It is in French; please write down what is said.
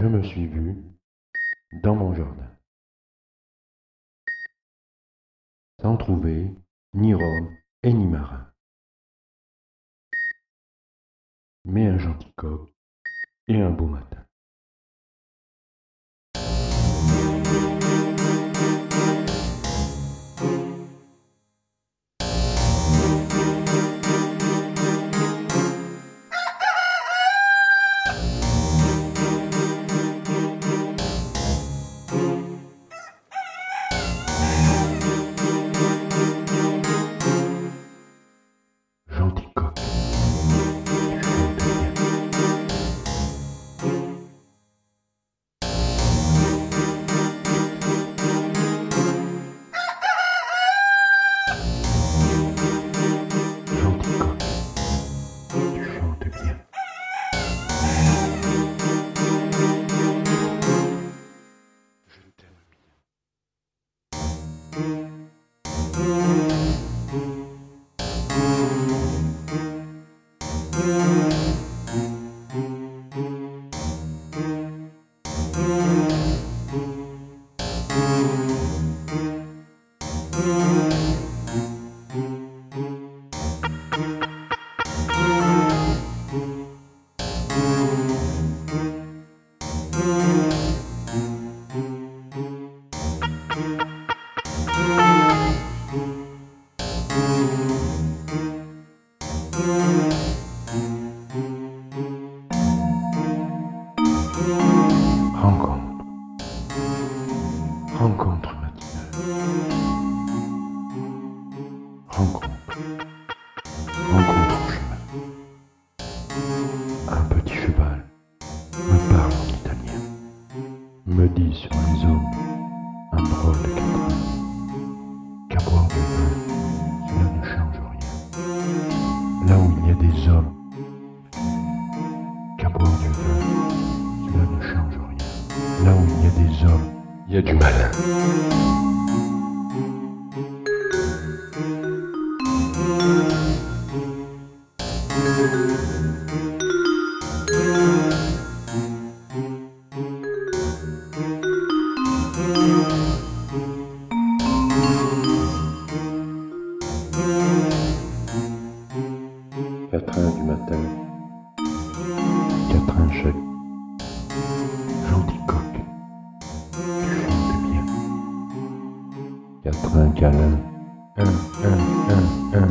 Je me suis vu dans mon jardin, sans trouver ni Rome et ni marin, mais un gentil coq et un beau matin. Rencontre. Rencontre matinale. Rencontre. Rencontre au chemin. Un petit cheval me parle en italien. Me dit sur les eaux un drôle de des hommes qu'un pauvre Dieu. Cela ne change rien. Là où il y a des hommes, il y a du mal. 4h du matin. Catherine Jacques. Gentil coq. Tu bien. Catherine câlin. Un, un, un, un.